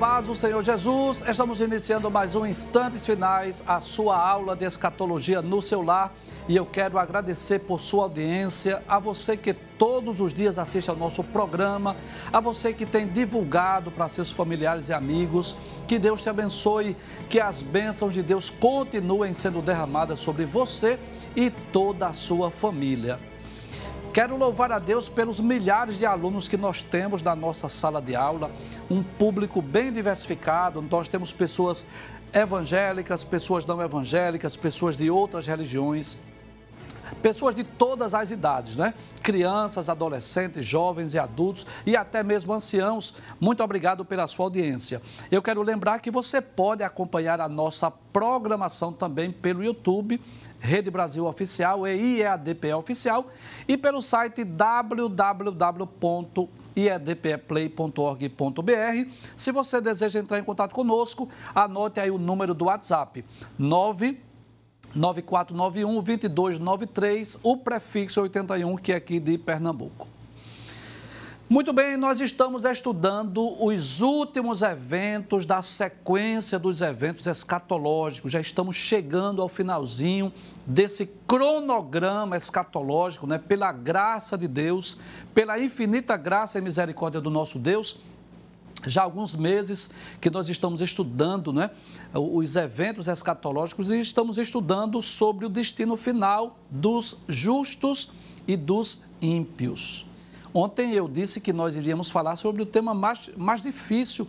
Paz do Senhor Jesus, estamos iniciando mais um Instantes Finais, a sua aula de escatologia no seu lar. E eu quero agradecer por sua audiência, a você que todos os dias assiste ao nosso programa, a você que tem divulgado para seus familiares e amigos. Que Deus te abençoe, que as bênçãos de Deus continuem sendo derramadas sobre você e toda a sua família. Quero louvar a Deus pelos milhares de alunos que nós temos na nossa sala de aula, um público bem diversificado. Nós temos pessoas evangélicas, pessoas não evangélicas, pessoas de outras religiões, pessoas de todas as idades, né? Crianças, adolescentes, jovens e adultos e até mesmo anciãos. Muito obrigado pela sua audiência. Eu quero lembrar que você pode acompanhar a nossa programação também pelo YouTube Rede Brasil Oficial e IEADPE Oficial e pelo site www.iedpeplay.org.br. Se você deseja entrar em contato conosco, anote aí o número do WhatsApp: 9 9491 2293, o prefixo 81, que é aqui de Pernambuco. Muito bem, nós estamos estudando os últimos eventos da sequência dos eventos escatológicos. Já estamos chegando ao finalzinho desse cronograma escatológico, né? Pela graça de Deus, pela infinita graça e misericórdia do nosso Deus. Já há alguns meses que nós estamos estudando né, os eventos escatológicos e estamos estudando sobre o destino final dos justos e dos ímpios. Ontem eu disse que nós iríamos falar sobre o tema mais, mais difícil,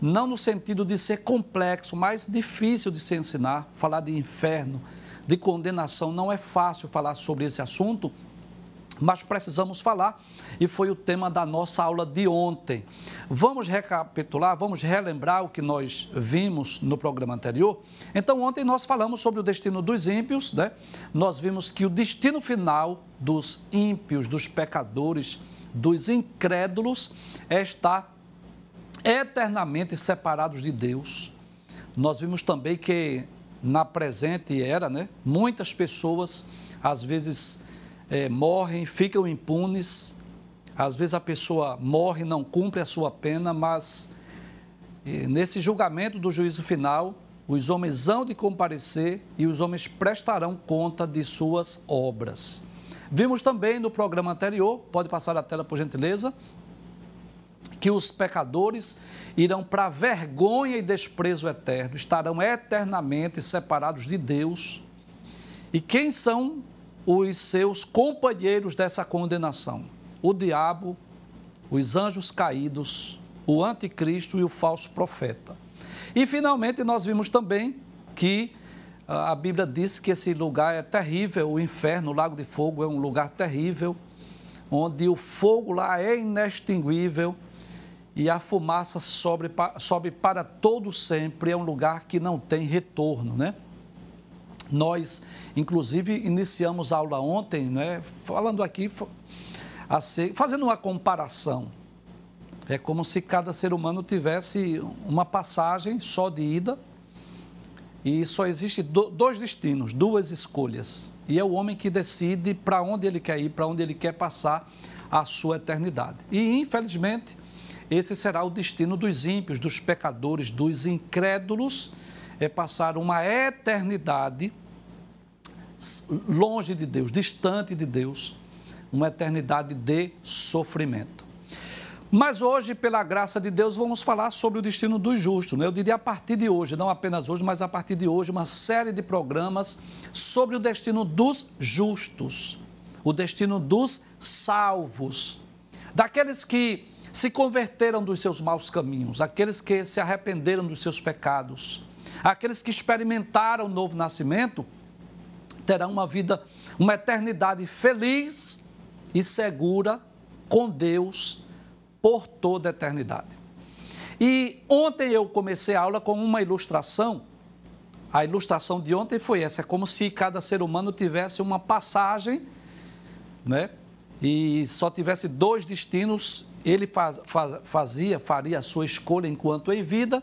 não no sentido de ser complexo, mas difícil de se ensinar. Falar de inferno, de condenação, não é fácil falar sobre esse assunto, mas precisamos falar e foi o tema da nossa aula de ontem. Vamos recapitular, vamos relembrar o que nós vimos no programa anterior. Então, ontem nós falamos sobre o destino dos ímpios, né? Nós vimos que o destino final dos ímpios, dos pecadores, dos incrédulos é estar eternamente separados de Deus. Nós vimos também que na presente era, né, muitas pessoas às vezes é, morrem, ficam impunes, às vezes a pessoa morre, não cumpre a sua pena, mas nesse julgamento do juízo final, os homens hão de comparecer e os homens prestarão conta de suas obras. Vimos também no programa anterior, pode passar a tela por gentileza, que os pecadores irão para vergonha e desprezo eterno, estarão eternamente separados de Deus. E quem são os seus companheiros dessa condenação? O diabo, os anjos caídos, o anticristo e o falso profeta. E finalmente nós vimos também que a Bíblia diz que esse lugar é terrível, o inferno, o lago de fogo é um lugar terrível, onde o fogo lá é inextinguível e a fumaça sobe, sobe para todo sempre, é um lugar que não tem retorno, né? Nós, inclusive, iniciamos a aula ontem, né, falando aqui, fazendo uma comparação. É como se cada ser humano tivesse uma passagem só de ida e só existe dois destinos, duas escolhas. E é o homem que decide para onde ele quer ir, para onde ele quer passar a sua eternidade. E, infelizmente, esse será o destino dos ímpios, dos pecadores, dos incrédulos, é passar uma eternidade longe de Deus, distante de Deus, uma eternidade de sofrimento. Mas hoje, pela graça de Deus, vamos falar sobre o destino dos justos. Né? Eu diria a partir de hoje, não apenas hoje, mas a partir de hoje, uma série de programas sobre o destino dos justos, o destino dos salvos, daqueles que se converteram dos seus maus caminhos, aqueles que se arrependeram dos seus pecados, aqueles que experimentaram o novo nascimento, terão uma vida, uma eternidade feliz e segura com Deus por toda a eternidade. E ontem eu comecei a aula com uma ilustração. A ilustração de ontem foi essa: é como se cada ser humano tivesse uma passagem, né? E só tivesse dois destinos. Ele faz, faz, fazia, faria a sua escolha enquanto em vida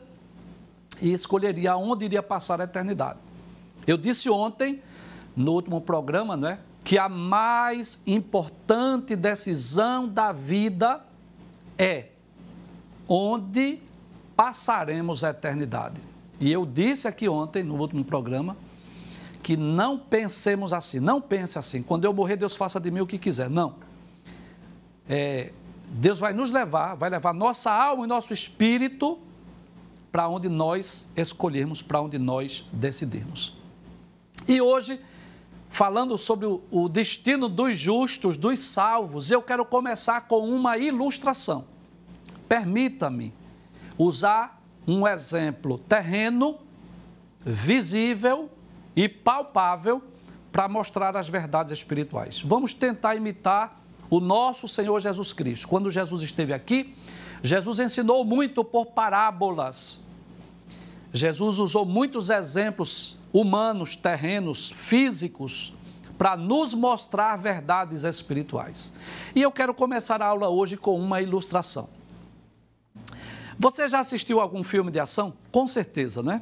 e escolheria onde iria passar a eternidade. Eu disse ontem, no último programa, né, que a mais importante decisão da vida é onde passaremos a eternidade. E eu disse aqui ontem, no último programa, que não pensemos assim, não pense assim. Quando eu morrer, Deus faça de mim o que quiser. Não. É, Deus vai nos levar, vai levar nossa alma e nosso espírito para onde nós escolhermos, para onde nós decidirmos. E hoje, falando sobre o, destino dos justos, dos salvos, eu quero começar com uma ilustração. Permita-me usar um exemplo terreno, visível e palpável para mostrar as verdades espirituais. Vamos tentar imitar o nosso Senhor Jesus Cristo. Quando Jesus esteve aqui, Jesus ensinou muito por parábolas. Jesus usou muitos exemplos humanos, terrenos, físicos, para nos mostrar verdades espirituais. E eu quero começar a aula hoje com uma ilustração. Você já assistiu algum filme de ação? Com certeza, né?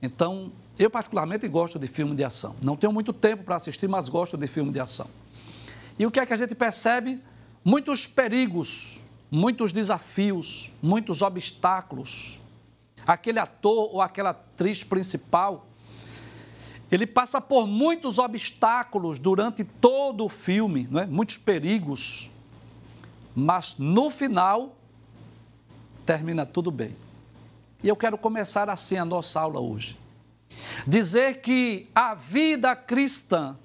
Então, eu particularmente gosto de filme de ação. Não tenho muito tempo para assistir, mas gosto de filme de ação. E o que é que a gente percebe? Muitos perigos, muitos desafios, muitos obstáculos. Aquele ator ou aquela atriz principal, ele passa por muitos obstáculos durante todo o filme, não é? muitos perigos, mas no final termina tudo bem. E eu quero começar assim a nossa aula hoje. Dizer que a vida cristã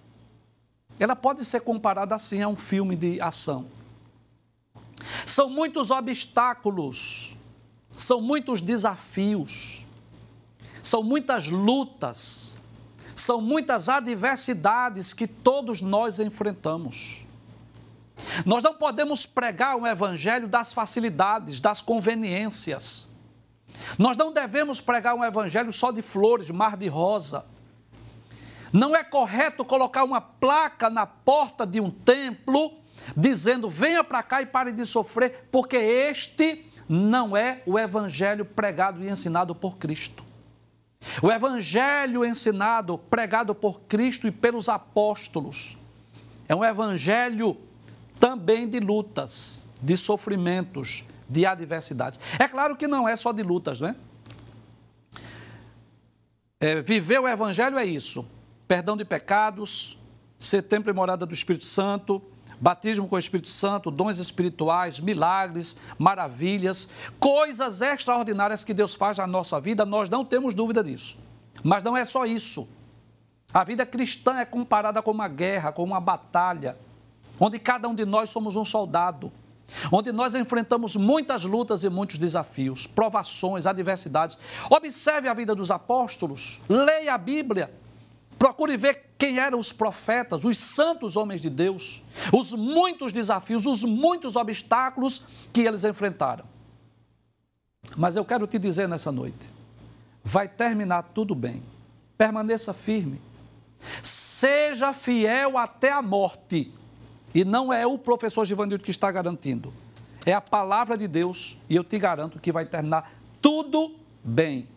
ela pode ser comparada assim a um filme de ação. São muitos obstáculos, são muitos desafios, são muitas lutas, são muitas adversidades que todos nós enfrentamos. Nós não podemos pregar um evangelho das facilidades, das conveniências. Nós não devemos pregar um evangelho só de flores, mar de rosa. Não é correto colocar uma placa na porta de um templo dizendo: venha para cá e pare de sofrer, porque este não é o evangelho pregado e ensinado por Cristo. O evangelho ensinado, pregado por Cristo e pelos apóstolos, é um evangelho também de lutas, de sofrimentos, de adversidades. É claro que não é só de lutas, não é? é viver o evangelho é isso perdão de pecados, ser templo e morada do Espírito Santo, batismo com o Espírito Santo, dons espirituais, milagres, maravilhas, coisas extraordinárias que Deus faz na nossa vida, nós não temos dúvida disso. Mas não é só isso. A vida cristã é comparada com uma guerra, com uma batalha, onde cada um de nós somos um soldado, onde nós enfrentamos muitas lutas e muitos desafios, provações, adversidades. Observe a vida dos apóstolos, leia a Bíblia. Procure ver quem eram os profetas, os santos homens de Deus, os muitos desafios, os muitos obstáculos que eles enfrentaram. Mas eu quero te dizer nessa noite: vai terminar tudo bem. Permaneça firme. Seja fiel até a morte. E não é o professor Givanildo que está garantindo. É a palavra de Deus e eu te garanto que vai terminar tudo bem.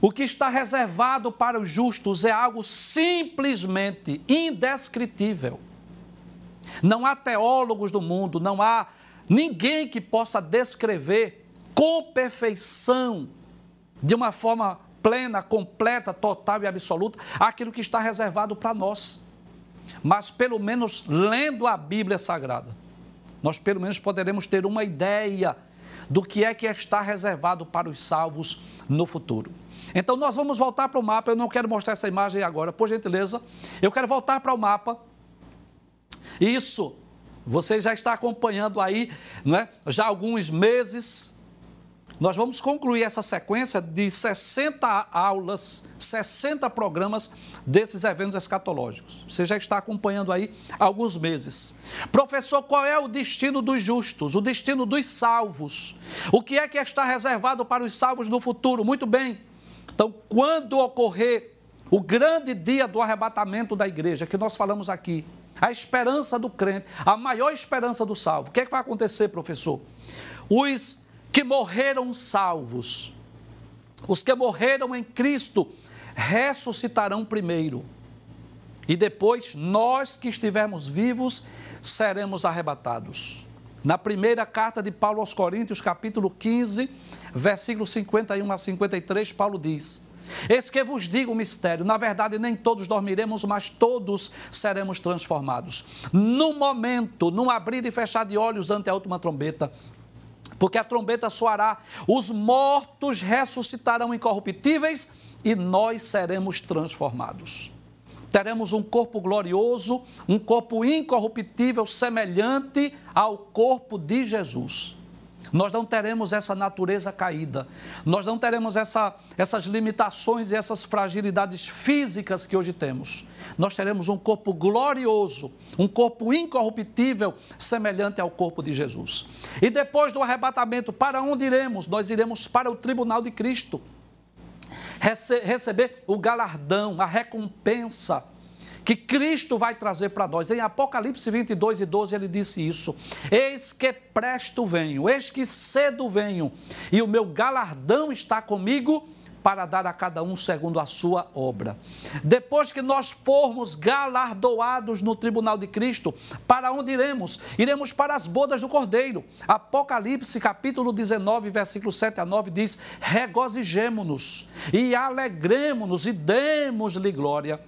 O que está reservado para os justos é algo simplesmente indescritível. Não há teólogos do mundo, não há ninguém que possa descrever com perfeição, de uma forma plena, completa, total e absoluta, aquilo que está reservado para nós. Mas pelo menos lendo a Bíblia Sagrada, nós pelo menos poderemos ter uma ideia do que é que está reservado para os salvos no futuro. Então nós vamos voltar para o mapa. Eu não quero mostrar essa imagem agora, por gentileza. Eu quero voltar para o mapa. Isso, você já está acompanhando aí, não é? Já alguns meses. Nós vamos concluir essa sequência de 60 aulas, 60 programas desses eventos escatológicos. Você já está acompanhando aí há alguns meses. Professor, qual é o destino dos justos, o destino dos salvos? O que é que está reservado para os salvos no futuro? Muito bem. Então, quando ocorrer o grande dia do arrebatamento da igreja, que nós falamos aqui, a esperança do crente, a maior esperança do salvo, o que, é que vai acontecer, professor? Os que morreram salvos, os que morreram em Cristo, ressuscitarão primeiro. E depois, nós que estivermos vivos, seremos arrebatados. Na primeira carta de Paulo aos Coríntios, capítulo 15, versículo 51 a 53, Paulo diz: Eis que vos digo o mistério. Na verdade, nem todos dormiremos, mas todos seremos transformados. No momento, num abrir e fechar de olhos ante a última trombeta, porque a trombeta soará, os mortos ressuscitarão incorruptíveis e nós seremos transformados. Teremos um corpo glorioso, um corpo incorruptível, semelhante ao corpo de Jesus. Nós não teremos essa natureza caída, nós não teremos essa, essas limitações e essas fragilidades físicas que hoje temos. Nós teremos um corpo glorioso, um corpo incorruptível, semelhante ao corpo de Jesus. E depois do arrebatamento, para onde iremos? Nós iremos para o tribunal de Cristo rece receber o galardão, a recompensa que Cristo vai trazer para nós. Em Apocalipse 22 e 12 ele disse isso: Eis que presto venho, eis que cedo venho, e o meu galardão está comigo para dar a cada um segundo a sua obra. Depois que nós formos galardoados no tribunal de Cristo, para onde iremos? Iremos para as bodas do Cordeiro. Apocalipse capítulo 19, versículo 7 a 9 diz: Regozijemo-nos e alegremo-nos e demos-lhe glória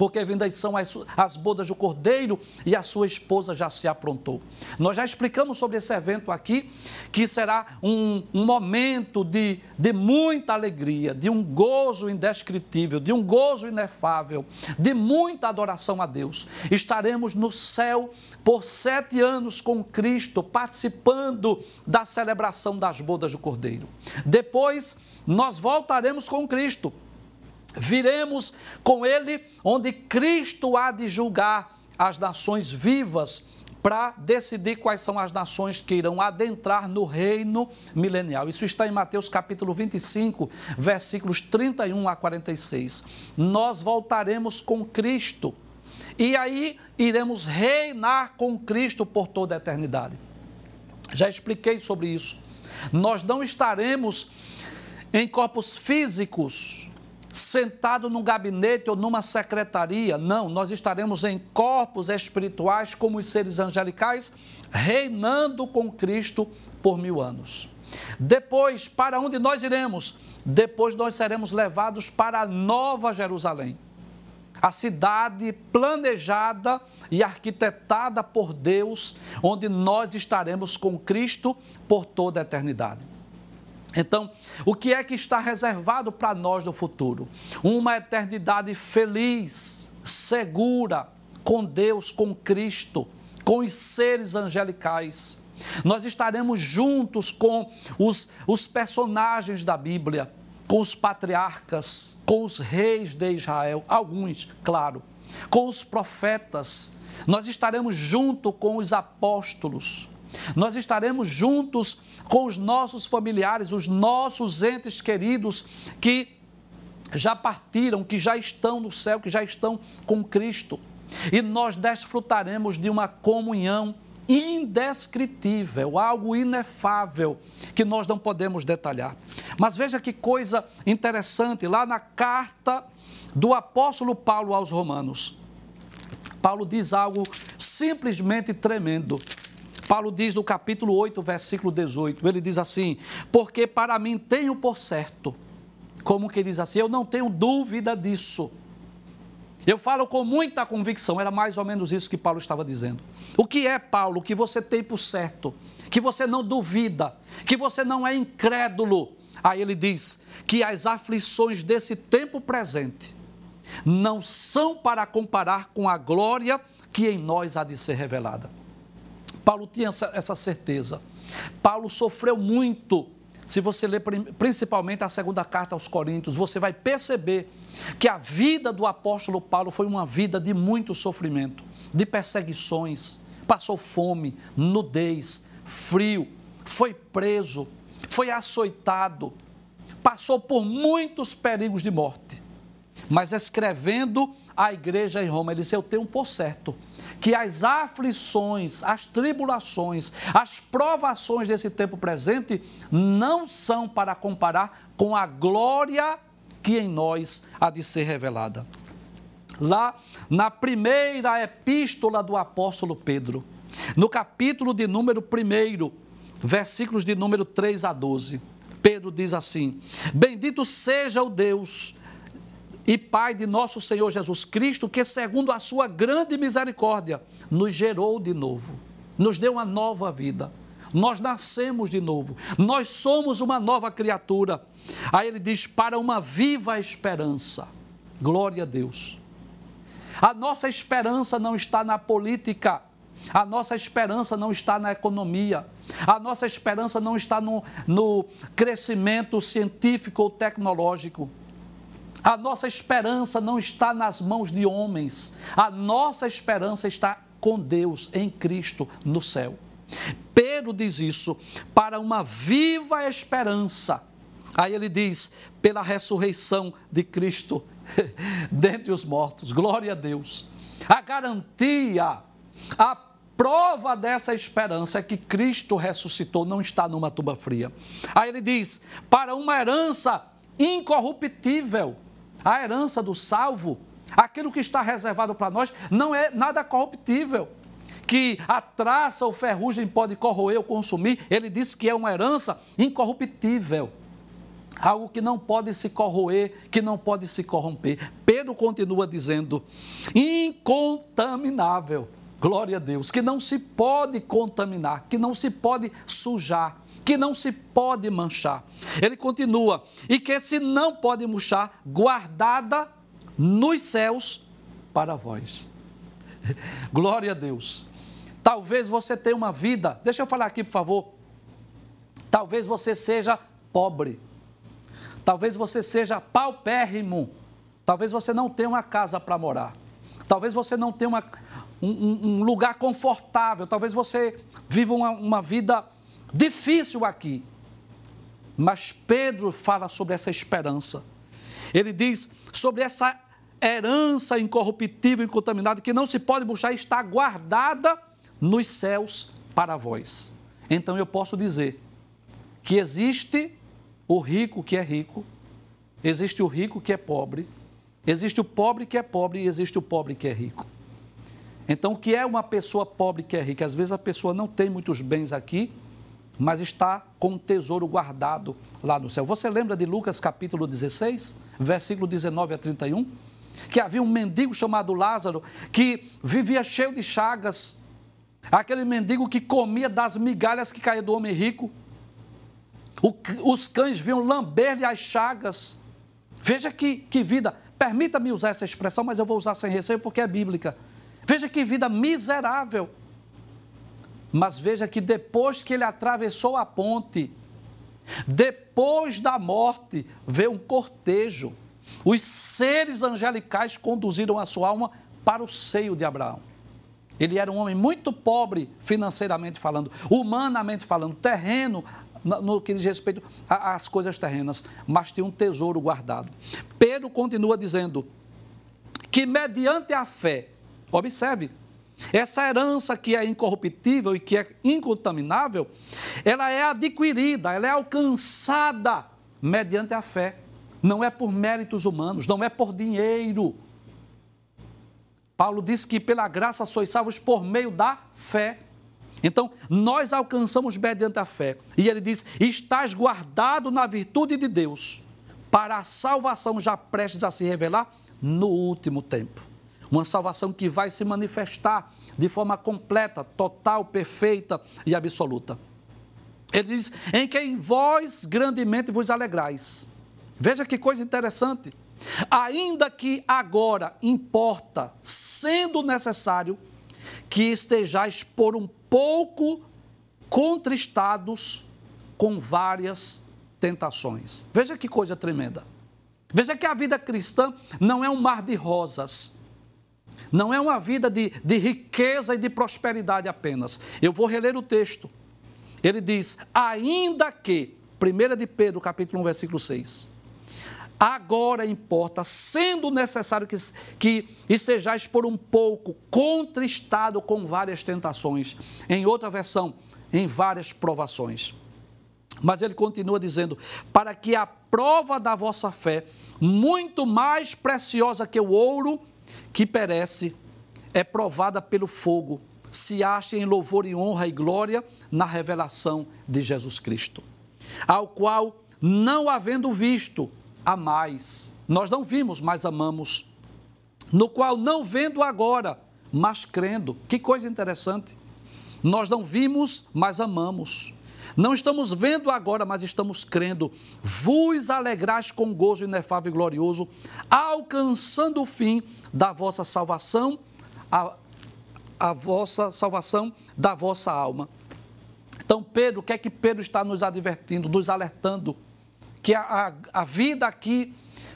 porque vindas são as, as bodas do cordeiro e a sua esposa já se aprontou. Nós já explicamos sobre esse evento aqui, que será um, um momento de, de muita alegria, de um gozo indescritível, de um gozo inefável, de muita adoração a Deus. Estaremos no céu por sete anos com Cristo, participando da celebração das bodas do cordeiro. Depois, nós voltaremos com Cristo viremos com ele, onde Cristo há de julgar as nações vivas para decidir quais são as nações que irão adentrar no reino milenial. Isso está em Mateus capítulo 25, versículos 31 a 46. Nós voltaremos com Cristo e aí iremos reinar com Cristo por toda a eternidade. Já expliquei sobre isso. Nós não estaremos em corpos físicos sentado num gabinete ou numa secretaria. Não, nós estaremos em corpos espirituais como os seres angelicais, reinando com Cristo por mil anos. Depois, para onde nós iremos? Depois nós seremos levados para a Nova Jerusalém, a cidade planejada e arquitetada por Deus, onde nós estaremos com Cristo por toda a eternidade. Então, o que é que está reservado para nós no futuro? Uma eternidade feliz, segura, com Deus, com Cristo, com os seres angelicais. Nós estaremos juntos com os, os personagens da Bíblia, com os patriarcas, com os reis de Israel, alguns, claro, com os profetas. Nós estaremos junto com os apóstolos. Nós estaremos juntos com os nossos familiares, os nossos entes queridos que já partiram, que já estão no céu, que já estão com Cristo. E nós desfrutaremos de uma comunhão indescritível, algo inefável que nós não podemos detalhar. Mas veja que coisa interessante, lá na carta do apóstolo Paulo aos Romanos. Paulo diz algo simplesmente tremendo. Paulo diz no capítulo 8, versículo 18, ele diz assim: Porque para mim tenho por certo, como que diz assim, eu não tenho dúvida disso. Eu falo com muita convicção, era mais ou menos isso que Paulo estava dizendo. O que é, Paulo, que você tem por certo, que você não duvida, que você não é incrédulo. Aí ele diz que as aflições desse tempo presente não são para comparar com a glória que em nós há de ser revelada. Paulo tinha essa, essa certeza. Paulo sofreu muito. Se você ler principalmente a segunda carta aos Coríntios, você vai perceber que a vida do apóstolo Paulo foi uma vida de muito sofrimento, de perseguições, passou fome, nudez, frio, foi preso, foi açoitado, passou por muitos perigos de morte. Mas escrevendo à igreja em Roma, ele disse: Eu tenho por certo que as aflições, as tribulações, as provações desse tempo presente não são para comparar com a glória que em nós há de ser revelada. Lá na primeira epístola do apóstolo Pedro, No capítulo de número 1, versículos de número 3 a 12, Pedro diz assim: Bendito seja o Deus e Pai de nosso Senhor Jesus Cristo, que, segundo a sua grande misericórdia, nos gerou de novo, nos deu uma nova vida. Nós nascemos de novo, nós somos uma nova criatura. Aí ele diz: para uma viva esperança. Glória a Deus. A nossa esperança não está na política, a nossa esperança não está na economia, a nossa esperança não está no, no crescimento científico ou tecnológico. A nossa esperança não está nas mãos de homens, a nossa esperança está com Deus, em Cristo, no céu. Pedro diz isso para uma viva esperança. Aí ele diz: pela ressurreição de Cristo dentre os mortos. Glória a Deus. A garantia, a prova dessa esperança é que Cristo ressuscitou, não está numa tuba fria. Aí ele diz: para uma herança incorruptível, a herança do salvo, aquilo que está reservado para nós, não é nada corruptível. Que a traça ou ferrugem pode corroer ou consumir, ele diz que é uma herança incorruptível algo que não pode se corroer, que não pode se corromper. Pedro continua dizendo: incontaminável. Glória a Deus, que não se pode contaminar, que não se pode sujar, que não se pode manchar. Ele continua, e que se não pode murchar, guardada nos céus para vós. Glória a Deus. Talvez você tenha uma vida, deixa eu falar aqui, por favor. Talvez você seja pobre. Talvez você seja paupérrimo. Talvez você não tenha uma casa para morar. Talvez você não tenha uma, um, um, lugar confortável. Talvez você viva uma, uma vida difícil aqui. Mas Pedro fala sobre essa esperança. Ele diz sobre essa herança incorruptível e incontaminada que não se pode buscar está guardada nos céus para vós. Então eu posso dizer que existe o rico que é rico, existe o rico que é pobre, existe o pobre que é pobre e existe o pobre que é rico. Então, o que é uma pessoa pobre que é rica? Às vezes a pessoa não tem muitos bens aqui, mas está com um tesouro guardado lá no céu. Você lembra de Lucas capítulo 16, versículo 19 a 31? Que havia um mendigo chamado Lázaro que vivia cheio de chagas. Aquele mendigo que comia das migalhas que caía do homem rico. O, os cães vinham lamber-lhe as chagas. Veja que, que vida, permita-me usar essa expressão, mas eu vou usar sem receio porque é bíblica. Veja que vida miserável. Mas veja que depois que ele atravessou a ponte, depois da morte, veio um cortejo. Os seres angelicais conduziram a sua alma para o seio de Abraão. Ele era um homem muito pobre financeiramente falando, humanamente falando, terreno, no que diz respeito às coisas terrenas, mas tinha um tesouro guardado. Pedro continua dizendo que, mediante a fé, observe, essa herança que é incorruptível e que é incontaminável, ela é adquirida, ela é alcançada mediante a fé. Não é por méritos humanos, não é por dinheiro. Paulo diz que pela graça sois salvos por meio da fé. Então, nós alcançamos mediante a fé. E ele diz: estás guardado na virtude de Deus, para a salvação já prestes a se revelar no último tempo. Uma salvação que vai se manifestar de forma completa, total, perfeita e absoluta. Ele diz: em quem vós grandemente vos alegrais. Veja que coisa interessante. Ainda que agora importa, sendo necessário, que estejais por um pouco contristados com várias tentações. Veja que coisa tremenda. Veja que a vida cristã não é um mar de rosas. Não é uma vida de, de riqueza e de prosperidade apenas. Eu vou reler o texto. Ele diz: ainda que, 1 de Pedro, capítulo 1, versículo 6. Agora importa, sendo necessário que, que estejais por um pouco contristado com várias tentações. Em outra versão, em várias provações. Mas ele continua dizendo: para que a prova da vossa fé, muito mais preciosa que o ouro que perece, é provada pelo fogo, se ache em louvor e honra e glória na revelação de Jesus Cristo, ao qual, não havendo visto, a mais. Nós não vimos, mas amamos. No qual, não vendo agora, mas crendo. Que coisa interessante. Nós não vimos, mas amamos. Não estamos vendo agora, mas estamos crendo. Vos alegrais com gozo inefável e glorioso, alcançando o fim da vossa salvação, a, a vossa salvação da vossa alma. Então, Pedro, o que é que Pedro está nos advertindo, nos alertando? Que a, a, a vida aqui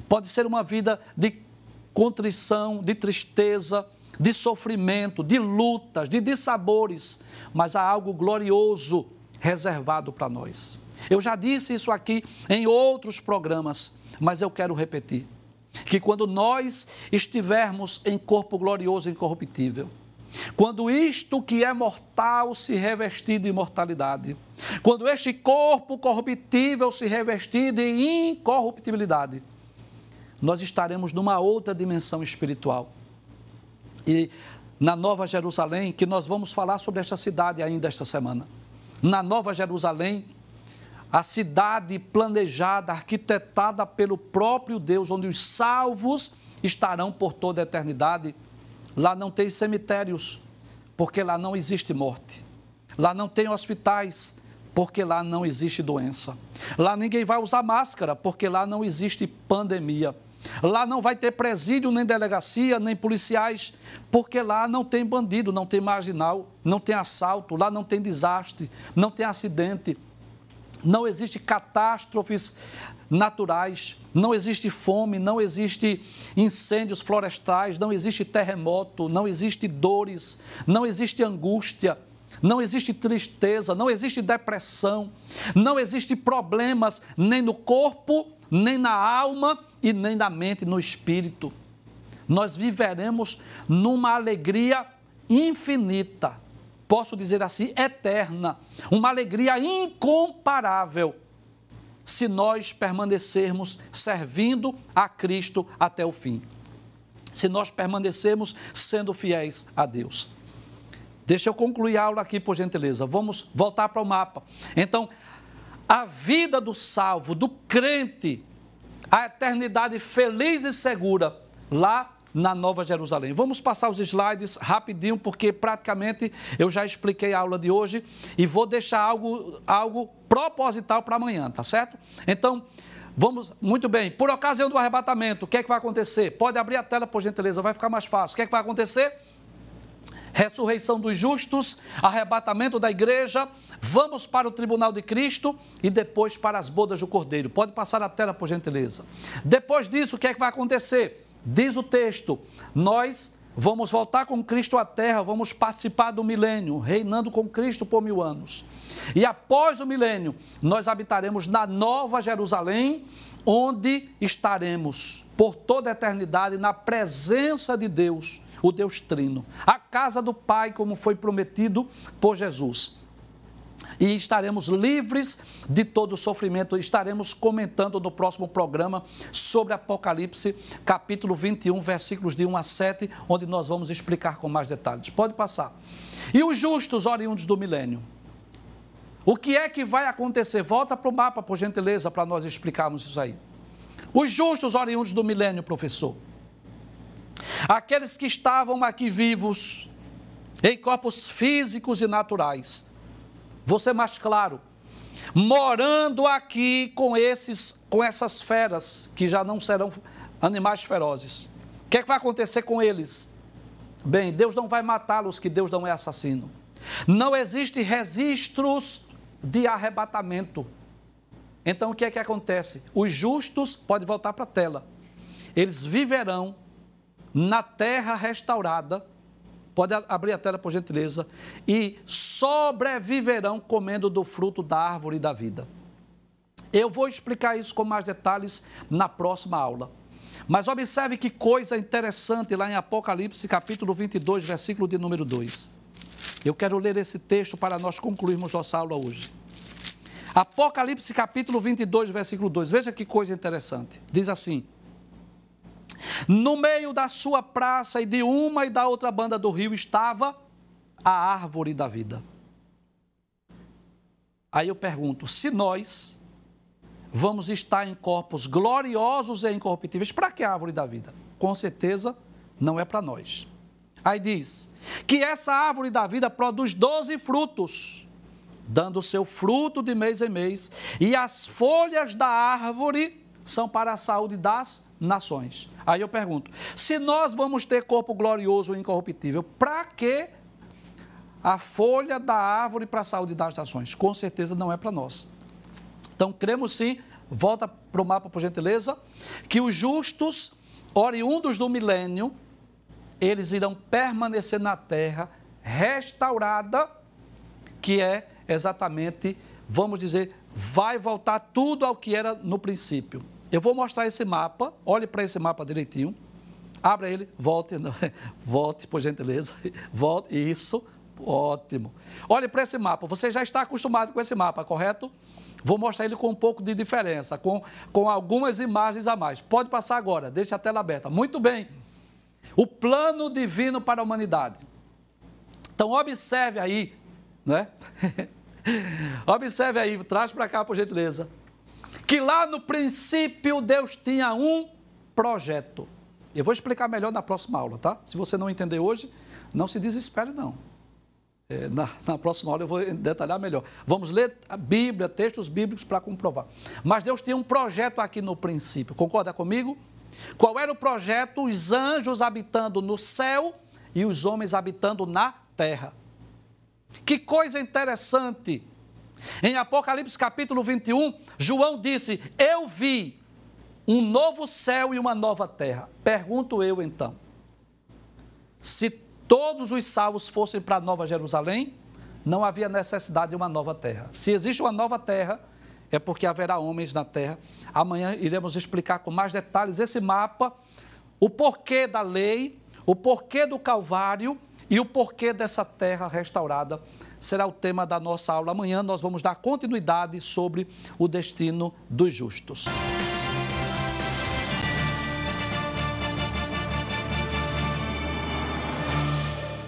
pode ser uma vida de contrição, de tristeza, de sofrimento, de lutas, de dissabores, mas há algo glorioso reservado para nós. Eu já disse isso aqui em outros programas, mas eu quero repetir: que quando nós estivermos em corpo glorioso e incorruptível, quando isto que é mortal se revestir de imortalidade, quando este corpo corruptível se revestir de incorruptibilidade, nós estaremos numa outra dimensão espiritual. E na Nova Jerusalém, que nós vamos falar sobre esta cidade ainda esta semana na Nova Jerusalém, a cidade planejada, arquitetada pelo próprio Deus, onde os salvos estarão por toda a eternidade. Lá não tem cemitérios, porque lá não existe morte. Lá não tem hospitais, porque lá não existe doença. Lá ninguém vai usar máscara, porque lá não existe pandemia. Lá não vai ter presídio, nem delegacia, nem policiais, porque lá não tem bandido, não tem marginal, não tem assalto, lá não tem desastre, não tem acidente, não existe catástrofes naturais, não existe fome, não existe incêndios florestais, não existe terremoto, não existe dores, não existe angústia, não existe tristeza, não existe depressão, não existe problemas nem no corpo nem na alma e nem na mente, no espírito. Nós viveremos numa alegria infinita, posso dizer assim, eterna, uma alegria incomparável, se nós permanecermos servindo a Cristo até o fim. Se nós permanecermos sendo fiéis a Deus. Deixa eu concluir a aula aqui, por gentileza. Vamos voltar para o mapa. Então, a vida do salvo, do crente, a eternidade feliz e segura lá na Nova Jerusalém. Vamos passar os slides rapidinho, porque praticamente eu já expliquei a aula de hoje e vou deixar algo, algo proposital para amanhã, tá certo? Então, vamos, muito bem. Por ocasião do arrebatamento, o que é que vai acontecer? Pode abrir a tela, por gentileza, vai ficar mais fácil. O que é que vai acontecer? Ressurreição dos justos, arrebatamento da igreja, vamos para o tribunal de Cristo e depois para as bodas do Cordeiro. Pode passar a tela, por gentileza. Depois disso, o que é que vai acontecer? Diz o texto: nós vamos voltar com Cristo à terra, vamos participar do milênio, reinando com Cristo por mil anos. E após o milênio, nós habitaremos na Nova Jerusalém, onde estaremos por toda a eternidade na presença de Deus o Deus Trino, a casa do Pai, como foi prometido por Jesus. E estaremos livres de todo sofrimento. Estaremos comentando no próximo programa sobre Apocalipse, capítulo 21, versículos de 1 a 7, onde nós vamos explicar com mais detalhes. Pode passar. E os justos oriundos do milênio? O que é que vai acontecer? Volta para o mapa, por gentileza, para nós explicarmos isso aí. Os justos oriundos do milênio, professor. Aqueles que estavam aqui vivos, em corpos físicos e naturais. Ser mais claro. Morando aqui com esses, com essas feras que já não serão animais ferozes. O que, é que vai acontecer com eles? Bem, Deus não vai matá-los, que Deus não é assassino. Não existe registros de arrebatamento. Então o que é que acontece? Os justos, pode voltar para a tela, eles viverão na terra restaurada, pode abrir a tela por gentileza, e sobreviverão comendo do fruto da árvore da vida. Eu vou explicar isso com mais detalhes na próxima aula. Mas observe que coisa interessante lá em Apocalipse, capítulo 22, versículo de número 2. Eu quero ler esse texto para nós concluirmos nossa aula hoje. Apocalipse, capítulo 22, versículo 2. Veja que coisa interessante. Diz assim: no meio da sua praça e de uma e da outra banda do rio estava a árvore da vida. Aí eu pergunto: se nós vamos estar em corpos gloriosos e incorruptíveis, para que a árvore da vida? Com certeza não é para nós. Aí diz que essa árvore da vida produz doze frutos, dando seu fruto de mês em mês, e as folhas da árvore são para a saúde das nações. Aí eu pergunto: se nós vamos ter corpo glorioso e incorruptível, para que a folha da árvore para a saúde das nações? Com certeza não é para nós. Então, cremos sim, volta para o mapa, por gentileza, que os justos, oriundos do milênio, eles irão permanecer na terra restaurada, que é exatamente, vamos dizer, vai voltar tudo ao que era no princípio. Eu vou mostrar esse mapa, olhe para esse mapa direitinho, abra ele, volte, volte, por gentileza, volte, isso, ótimo. Olhe para esse mapa, você já está acostumado com esse mapa, correto? Vou mostrar ele com um pouco de diferença, com, com algumas imagens a mais. Pode passar agora, deixa a tela aberta. Muito bem. O plano divino para a humanidade. Então, observe aí, né? observe aí, traz para cá, por gentileza. Que lá no princípio Deus tinha um projeto. Eu vou explicar melhor na próxima aula, tá? Se você não entender hoje, não se desespere, não. É, na, na, próxima aula eu vou detalhar melhor. Vamos ler a Bíblia, textos bíblicos para comprovar. Mas Deus tinha um projeto aqui no princípio, concorda comigo? Qual era o projeto? Os anjos habitando no céu e os homens habitando na terra. Que coisa interessante! Em Apocalipse capítulo 21, João disse: Eu vi um novo céu e uma nova terra. Pergunto eu então: se todos os salvos fossem para Nova Jerusalém, não havia necessidade de uma nova terra. Se existe uma nova terra, é porque haverá homens na terra. Amanhã iremos explicar com mais detalhes esse mapa, o porquê da lei, o porquê do Calvário e o porquê dessa terra restaurada. Será o tema da nossa aula. Amanhã nós vamos dar continuidade sobre o destino dos justos.